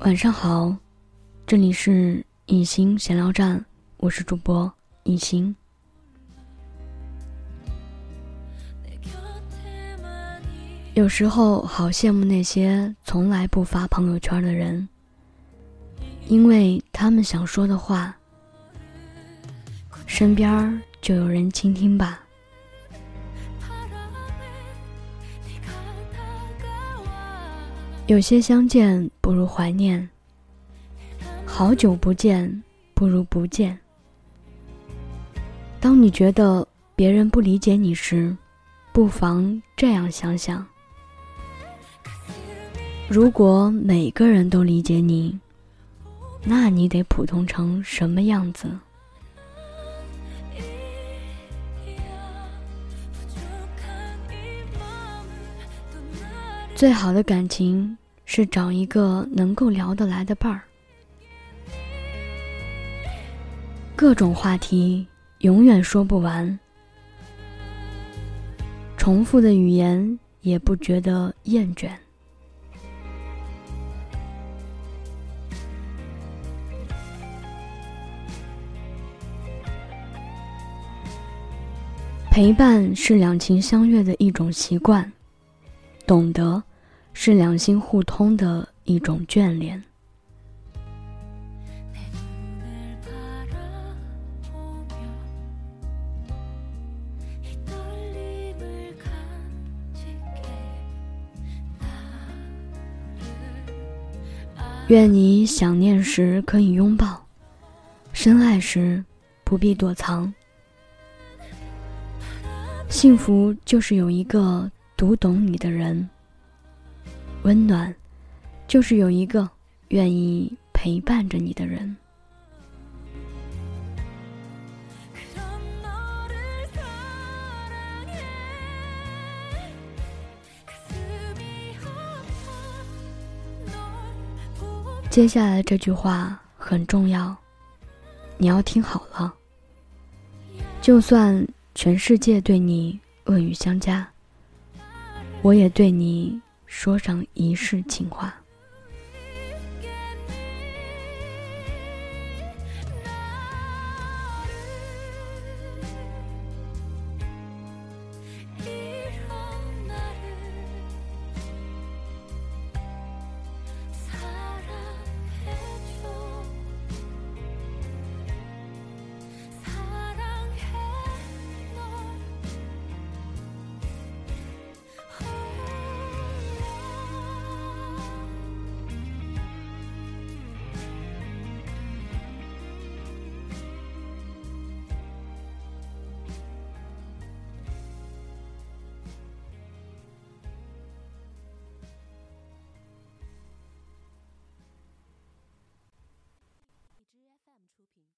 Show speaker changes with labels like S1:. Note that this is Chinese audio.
S1: 晚上好，这里是隐形闲聊站，我是主播隐形。有时候好羡慕那些从来不发朋友圈的人，因为他们想说的话，身边就有人倾听吧。有些相见不如怀念，好久不见不如不见。当你觉得别人不理解你时，不妨这样想想：如果每个人都理解你，那你得普通成什么样子？最好的感情是找一个能够聊得来的伴儿，各种话题永远说不完，重复的语言也不觉得厌倦。陪伴是两情相悦的一种习惯，懂得。是两心互通的一种眷恋。愿你想念时可以拥抱，深爱时不必躲藏。幸福就是有一个读懂你的人。温暖，就是有一个愿意陪伴着你的人。接下来这句话很重要，你要听好了。就算全世界对你恶语相加，我也对你。说上一世情话。